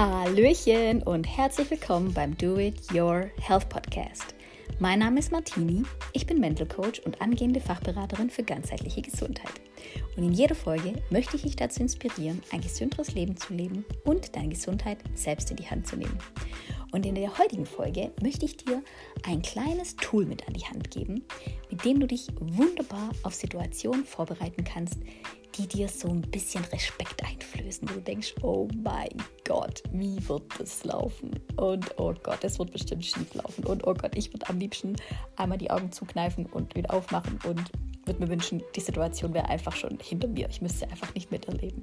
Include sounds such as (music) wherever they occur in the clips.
Hallöchen und herzlich willkommen beim Do It Your Health Podcast. Mein Name ist Martini, ich bin Mental Coach und angehende Fachberaterin für ganzheitliche Gesundheit. Und in jeder Folge möchte ich dich dazu inspirieren, ein gesünderes Leben zu leben und deine Gesundheit selbst in die Hand zu nehmen. Und in der heutigen Folge möchte ich dir ein kleines Tool mit an die Hand geben, mit dem du dich wunderbar auf Situationen vorbereiten kannst, die dir so ein bisschen Respekt einflößen, du denkst, oh mein Gott, wie wird das laufen? Und oh Gott, es wird bestimmt schief laufen. Und oh Gott, ich würde am liebsten einmal die Augen zukneifen und wieder aufmachen und würde mir wünschen, die Situation wäre einfach schon hinter mir. Ich müsste einfach nicht miterleben.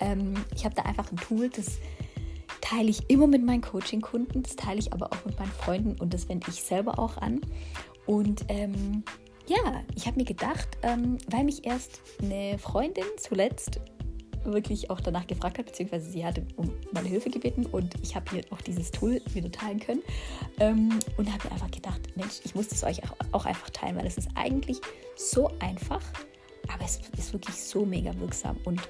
Ähm, ich habe da einfach ein Tool, das teile ich immer mit meinen Coaching-Kunden, das teile ich aber auch mit meinen Freunden und das wende ich selber auch an. Und ähm, ja, ich habe mir gedacht, ähm, weil mich erst eine Freundin zuletzt wirklich auch danach gefragt hat, beziehungsweise sie hatte um meine Hilfe gebeten und ich habe hier auch dieses Tool wieder teilen können ähm, und habe mir einfach gedacht, Mensch, ich muss das euch auch, einfach teilen, weil es ist eigentlich so einfach, aber es ist wirklich so mega wirksam und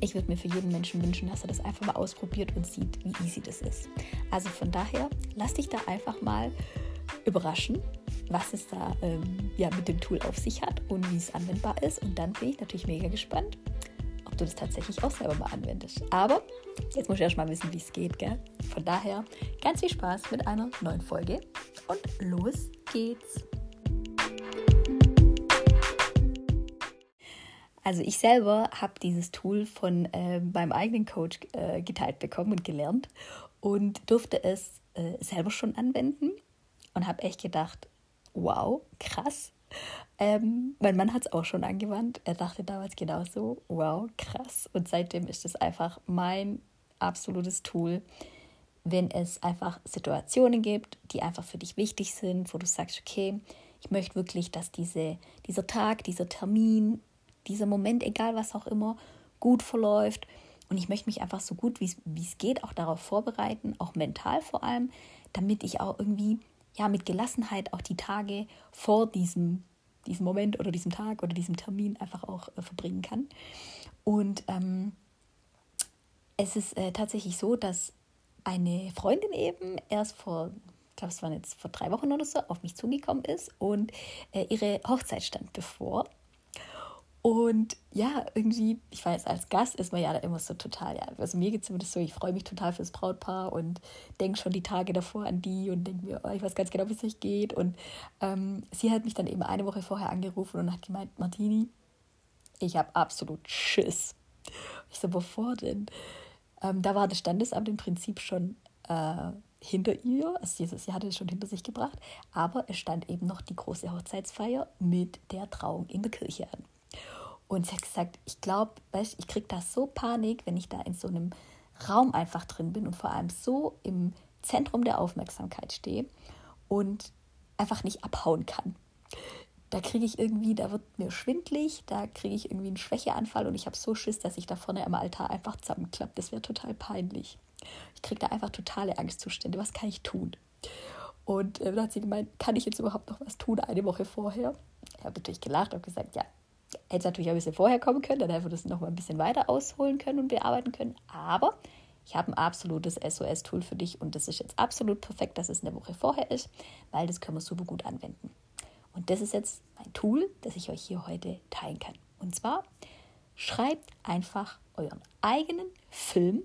ich würde mir für jeden Menschen wünschen, dass er das einfach mal ausprobiert und sieht, wie easy das ist. Also von daher, lass dich da einfach mal überraschen, was es da ähm, ja, mit dem Tool auf sich hat und wie es anwendbar ist. Und dann bin ich natürlich mega gespannt, ob du das tatsächlich auch selber mal anwendest. Aber jetzt muss ich erst mal wissen, wie es geht, gell? Von daher ganz viel Spaß mit einer neuen Folge und los geht's. Also ich selber habe dieses Tool von äh, meinem eigenen Coach äh, geteilt bekommen und gelernt und durfte es äh, selber schon anwenden und habe echt gedacht, wow, krass. Ähm, mein Mann hat es auch schon angewandt. Er dachte damals genauso, wow, krass. Und seitdem ist es einfach mein absolutes Tool, wenn es einfach Situationen gibt, die einfach für dich wichtig sind, wo du sagst, okay, ich möchte wirklich, dass diese, dieser Tag, dieser Termin, dieser Moment, egal was auch immer, gut verläuft. Und ich möchte mich einfach so gut wie es geht auch darauf vorbereiten, auch mental vor allem, damit ich auch irgendwie ja mit Gelassenheit auch die Tage vor diesem, diesem Moment oder diesem Tag oder diesem Termin einfach auch äh, verbringen kann. Und ähm, es ist äh, tatsächlich so, dass eine Freundin eben erst vor, ich glaube, es waren jetzt vor drei Wochen oder so, auf mich zugekommen ist und äh, ihre Hochzeit stand bevor. Und ja, irgendwie, ich weiß, als Gast ist man ja da immer so total, ja, also mir geht es zumindest so, ich freue mich total fürs Brautpaar und denke schon die Tage davor an die und denke mir, oh, ich weiß ganz genau, wie es euch geht. Und ähm, sie hat mich dann eben eine Woche vorher angerufen und hat gemeint, Martini, ich habe absolut Schiss. Ich so, wovor denn? Ähm, da war das Standesamt im Prinzip schon äh, hinter ihr, also sie, sie hatte es schon hinter sich gebracht, aber es stand eben noch die große Hochzeitsfeier mit der Trauung in der Kirche an. Und sie hat gesagt, ich glaube, ich kriege da so Panik, wenn ich da in so einem Raum einfach drin bin und vor allem so im Zentrum der Aufmerksamkeit stehe und einfach nicht abhauen kann. Da kriege ich irgendwie, da wird mir schwindlig, da kriege ich irgendwie einen Schwächeanfall und ich habe so Schiss, dass ich da vorne am Altar einfach zusammenklappt. Das wäre total peinlich. Ich kriege da einfach totale Angstzustände. Was kann ich tun? Und äh, dann hat sie gemeint, kann ich jetzt überhaupt noch was tun, eine Woche vorher? Ich habe natürlich gelacht und gesagt, ja, Hätte natürlich ein bisschen vorher kommen können, dann hätten wir das noch mal ein bisschen weiter ausholen können und bearbeiten können. Aber ich habe ein absolutes SOS-Tool für dich und das ist jetzt absolut perfekt, dass es eine Woche vorher ist, weil das können wir super gut anwenden. Und das ist jetzt mein Tool, das ich euch hier heute teilen kann. Und zwar schreibt einfach euren eigenen Film,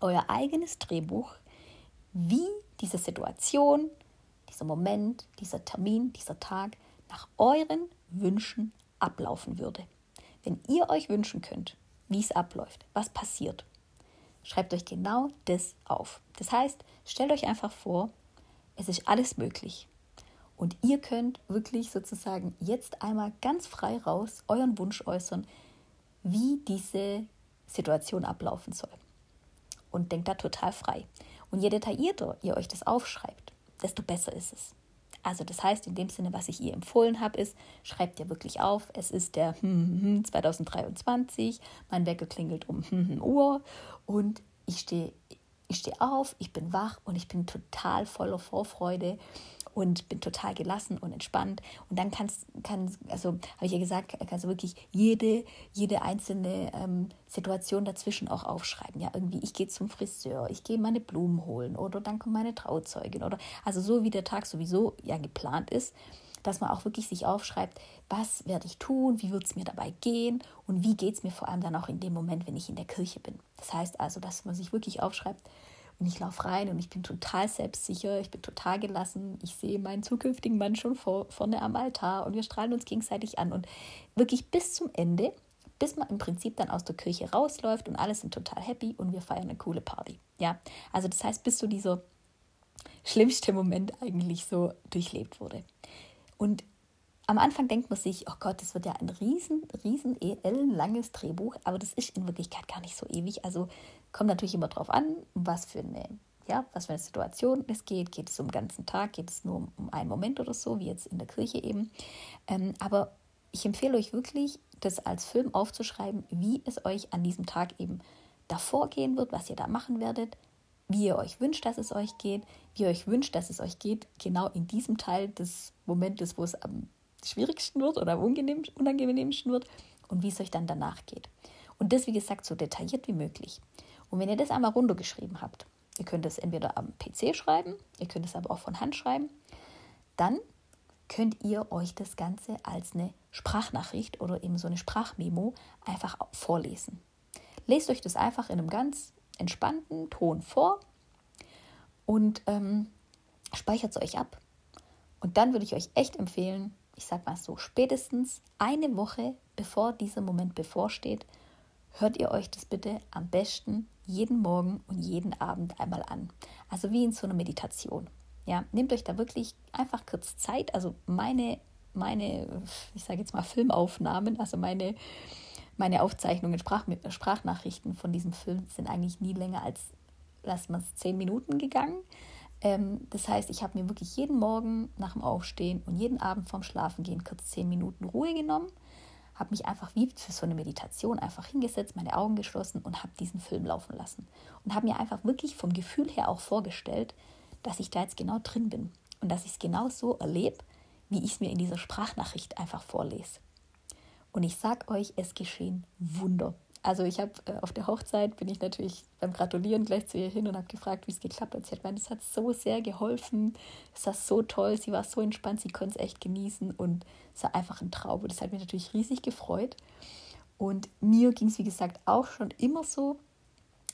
euer eigenes Drehbuch, wie diese Situation, dieser Moment, dieser Termin, dieser Tag nach euren Wünschen ablaufen würde. Wenn ihr euch wünschen könnt, wie es abläuft, was passiert, schreibt euch genau das auf. Das heißt, stellt euch einfach vor, es ist alles möglich. Und ihr könnt wirklich sozusagen jetzt einmal ganz frei raus euren Wunsch äußern, wie diese Situation ablaufen soll. Und denkt da total frei. Und je detaillierter ihr euch das aufschreibt, desto besser ist es. Also das heißt, in dem Sinne, was ich ihr empfohlen habe, ist, schreibt ihr wirklich auf, es ist der 2023, mein Wecker klingelt um Uhr. Und ich stehe ich stehe auf, ich bin wach und ich bin total voller Vorfreude und bin total gelassen und entspannt. Und dann kannst, kann, also habe ich ja gesagt, kannst du wirklich jede, jede einzelne ähm, Situation dazwischen auch aufschreiben. Ja, irgendwie, ich gehe zum Friseur, ich gehe meine Blumen holen oder dann kommt meine Trauzeugin oder also so wie der Tag sowieso ja geplant ist, dass man auch wirklich sich aufschreibt, was werde ich tun, wie wird es mir dabei gehen und wie geht es mir vor allem dann auch in dem Moment, wenn ich in der Kirche bin. Das heißt also, dass man sich wirklich aufschreibt, und ich laufe rein und ich bin total selbstsicher, ich bin total gelassen. Ich sehe meinen zukünftigen Mann schon vor, vorne am Altar und wir strahlen uns gegenseitig an. Und wirklich bis zum Ende, bis man im Prinzip dann aus der Kirche rausläuft und alle sind total happy und wir feiern eine coole Party. Ja, also das heißt, bis so dieser schlimmste Moment eigentlich so durchlebt wurde. Und am Anfang denkt man sich, oh Gott, das wird ja ein riesen, riesen ellenlanges Drehbuch, aber das ist in Wirklichkeit gar nicht so ewig. Also kommt natürlich immer darauf an, was für eine, ja, was für eine Situation es geht. Geht es um den ganzen Tag, geht es nur um, um einen Moment oder so, wie jetzt in der Kirche eben. Ähm, aber ich empfehle euch wirklich, das als Film aufzuschreiben, wie es euch an diesem Tag eben davor gehen wird, was ihr da machen werdet, wie ihr euch wünscht, dass es euch geht, wie ihr euch wünscht, dass es euch geht, genau in diesem Teil des Momentes, wo es am schwierigsten wird oder am unangenehmsten wird und wie es euch dann danach geht. Und das, wie gesagt, so detailliert wie möglich. Und wenn ihr das einmal runtergeschrieben habt, ihr könnt es entweder am PC schreiben, ihr könnt es aber auch von Hand schreiben, dann könnt ihr euch das Ganze als eine Sprachnachricht oder eben so eine Sprachmemo einfach vorlesen. Lest euch das einfach in einem ganz entspannten Ton vor und ähm, speichert es euch ab. Und dann würde ich euch echt empfehlen, ich sage mal so, spätestens eine Woche bevor dieser Moment bevorsteht, hört ihr euch das bitte am besten jeden Morgen und jeden Abend einmal an. Also wie in so einer Meditation. Ja, nehmt euch da wirklich einfach kurz Zeit. Also meine, meine, ich sage jetzt mal Filmaufnahmen, also meine, meine Aufzeichnungen, Sprach, Sprachnachrichten von diesem Film sind eigentlich nie länger als, lassen wir es, zehn Minuten gegangen. Ähm, das heißt, ich habe mir wirklich jeden Morgen nach dem Aufstehen und jeden Abend vorm Schlafengehen kurz zehn Minuten Ruhe genommen, habe mich einfach wie für so eine Meditation einfach hingesetzt, meine Augen geschlossen und habe diesen Film laufen lassen. Und habe mir einfach wirklich vom Gefühl her auch vorgestellt, dass ich da jetzt genau drin bin und dass ich es genau so erlebe, wie ich es mir in dieser Sprachnachricht einfach vorlese. Und ich sag euch, es geschehen Wunder. Also ich habe äh, auf der Hochzeit bin ich natürlich beim Gratulieren gleich zu ihr hin und habe gefragt, wie es geklappt hat. Sie hat gemeint, es hat so sehr geholfen, es war so toll, sie war so entspannt, sie konnte es echt genießen und es war einfach ein Traum. Und das hat mich natürlich riesig gefreut. Und mir ging es, wie gesagt, auch schon immer so,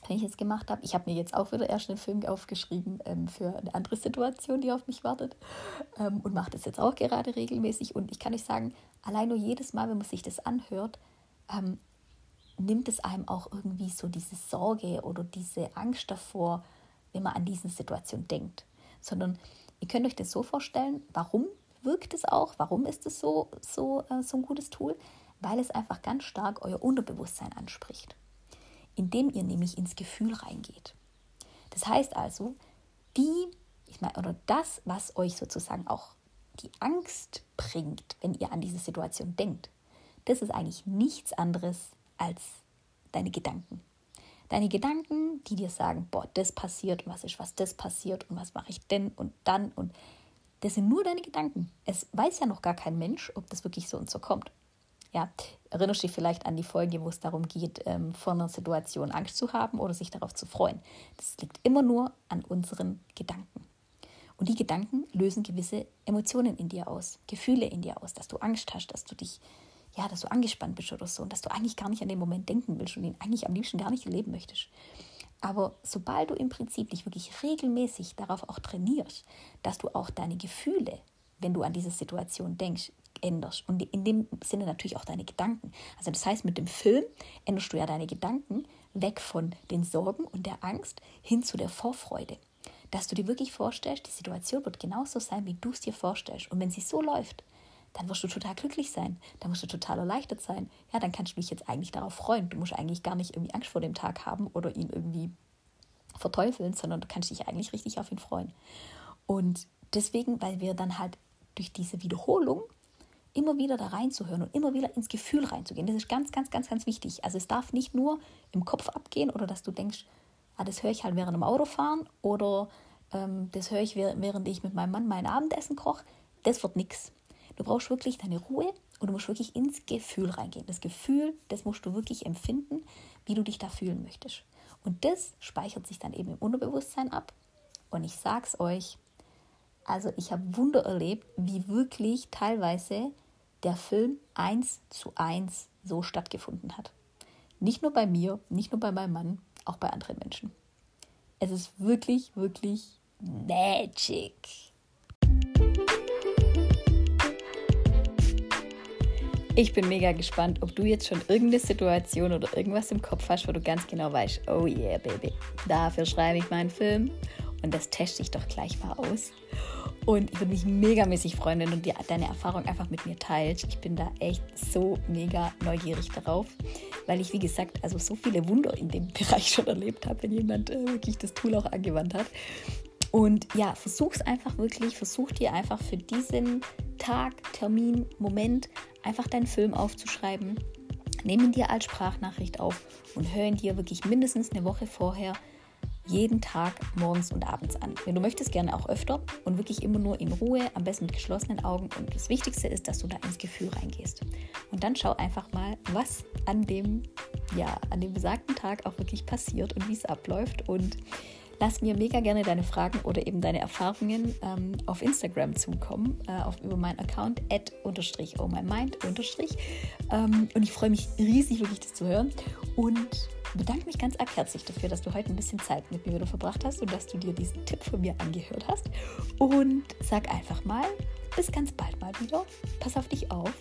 wenn ich es gemacht habe. Ich habe mir jetzt auch wieder erst einen Film aufgeschrieben ähm, für eine andere Situation, die auf mich wartet. Ähm, und mache das jetzt auch gerade regelmäßig. Und ich kann euch sagen, allein nur jedes Mal, wenn man sich das anhört, ähm, nimmt es einem auch irgendwie so diese Sorge oder diese Angst davor, wenn man an diese Situation denkt. Sondern ihr könnt euch das so vorstellen, warum wirkt es auch, warum ist es so, so, äh, so ein gutes Tool? Weil es einfach ganz stark euer Unterbewusstsein anspricht, indem ihr nämlich ins Gefühl reingeht. Das heißt also, die, ich meine, oder das, was euch sozusagen auch die Angst bringt, wenn ihr an diese Situation denkt, das ist eigentlich nichts anderes als deine Gedanken. Deine Gedanken, die dir sagen, boah, das passiert, was ist, was das passiert und was mache ich denn und dann und das sind nur deine Gedanken. Es weiß ja noch gar kein Mensch, ob das wirklich so und so kommt. Ja, erinnerst dich vielleicht an die Folge, wo es darum geht, ähm, vor einer Situation Angst zu haben oder sich darauf zu freuen. Das liegt immer nur an unseren Gedanken. Und die Gedanken lösen gewisse Emotionen in dir aus, Gefühle in dir aus, dass du Angst hast, dass du dich ja, dass du angespannt bist oder so und dass du eigentlich gar nicht an den Moment denken willst und ihn eigentlich am liebsten gar nicht erleben möchtest. Aber sobald du im Prinzip dich wirklich regelmäßig darauf auch trainierst, dass du auch deine Gefühle, wenn du an diese Situation denkst, änderst und in dem Sinne natürlich auch deine Gedanken. Also das heißt, mit dem Film änderst du ja deine Gedanken weg von den Sorgen und der Angst hin zu der Vorfreude. Dass du dir wirklich vorstellst, die Situation wird genauso sein, wie du es dir vorstellst. Und wenn sie so läuft, dann wirst du total glücklich sein, dann wirst du total erleichtert sein. Ja, dann kannst du dich jetzt eigentlich darauf freuen. Du musst eigentlich gar nicht irgendwie Angst vor dem Tag haben oder ihn irgendwie verteufeln, sondern du kannst dich eigentlich richtig auf ihn freuen. Und deswegen, weil wir dann halt durch diese Wiederholung immer wieder da reinzuhören und immer wieder ins Gefühl reinzugehen. Das ist ganz, ganz, ganz, ganz wichtig. Also es darf nicht nur im Kopf abgehen oder dass du denkst, ah, das höre ich halt während dem Autofahren oder ähm, das höre ich, während ich mit meinem Mann mein Abendessen koche, das wird nichts. Du brauchst wirklich deine Ruhe und du musst wirklich ins Gefühl reingehen. Das Gefühl, das musst du wirklich empfinden, wie du dich da fühlen möchtest. Und das speichert sich dann eben im Unterbewusstsein ab. Und ich sag's euch, also ich habe Wunder erlebt, wie wirklich teilweise der Film eins zu eins so stattgefunden hat. Nicht nur bei mir, nicht nur bei meinem Mann, auch bei anderen Menschen. Es ist wirklich, wirklich Magic. Ich bin mega gespannt, ob du jetzt schon irgendeine Situation oder irgendwas im Kopf hast, wo du ganz genau weißt, oh yeah, Baby, dafür schreibe ich meinen Film und das teste ich doch gleich mal aus. Und ich würde mich megamäßig freuen, wenn du dir deine Erfahrung einfach mit mir teilst. Ich bin da echt so mega neugierig darauf, weil ich, wie gesagt, also so viele Wunder in dem (laughs) Bereich schon erlebt habe, wenn jemand äh, wirklich das Tool auch angewandt hat. Und ja, versuch es einfach wirklich, versuch dir einfach für diesen Tag, Termin, Moment einfach deinen Film aufzuschreiben. Nimm ihn dir als Sprachnachricht auf und hör ihn dir wirklich mindestens eine Woche vorher jeden Tag morgens und abends an. Wenn du möchtest, gerne auch öfter und wirklich immer nur in Ruhe, am besten mit geschlossenen Augen. Und das Wichtigste ist, dass du da ins Gefühl reingehst. Und dann schau einfach mal, was an dem, ja, an dem besagten Tag auch wirklich passiert und wie es abläuft. Und lass mir mega gerne deine Fragen oder eben deine Erfahrungen ähm, auf Instagram zukommen, äh, auf, über meinen Account at unterstrich oh my mind unterstrich. Ähm, und ich freue mich riesig, wirklich das zu hören. Und bedanke mich ganz arg herzlich dafür, dass du heute ein bisschen Zeit mit mir wieder verbracht hast und dass du dir diesen Tipp von mir angehört hast. Und sag einfach mal, bis ganz bald mal wieder. Pass auf dich auf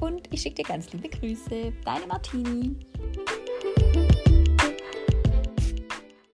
und ich schicke dir ganz liebe Grüße. Deine Martini.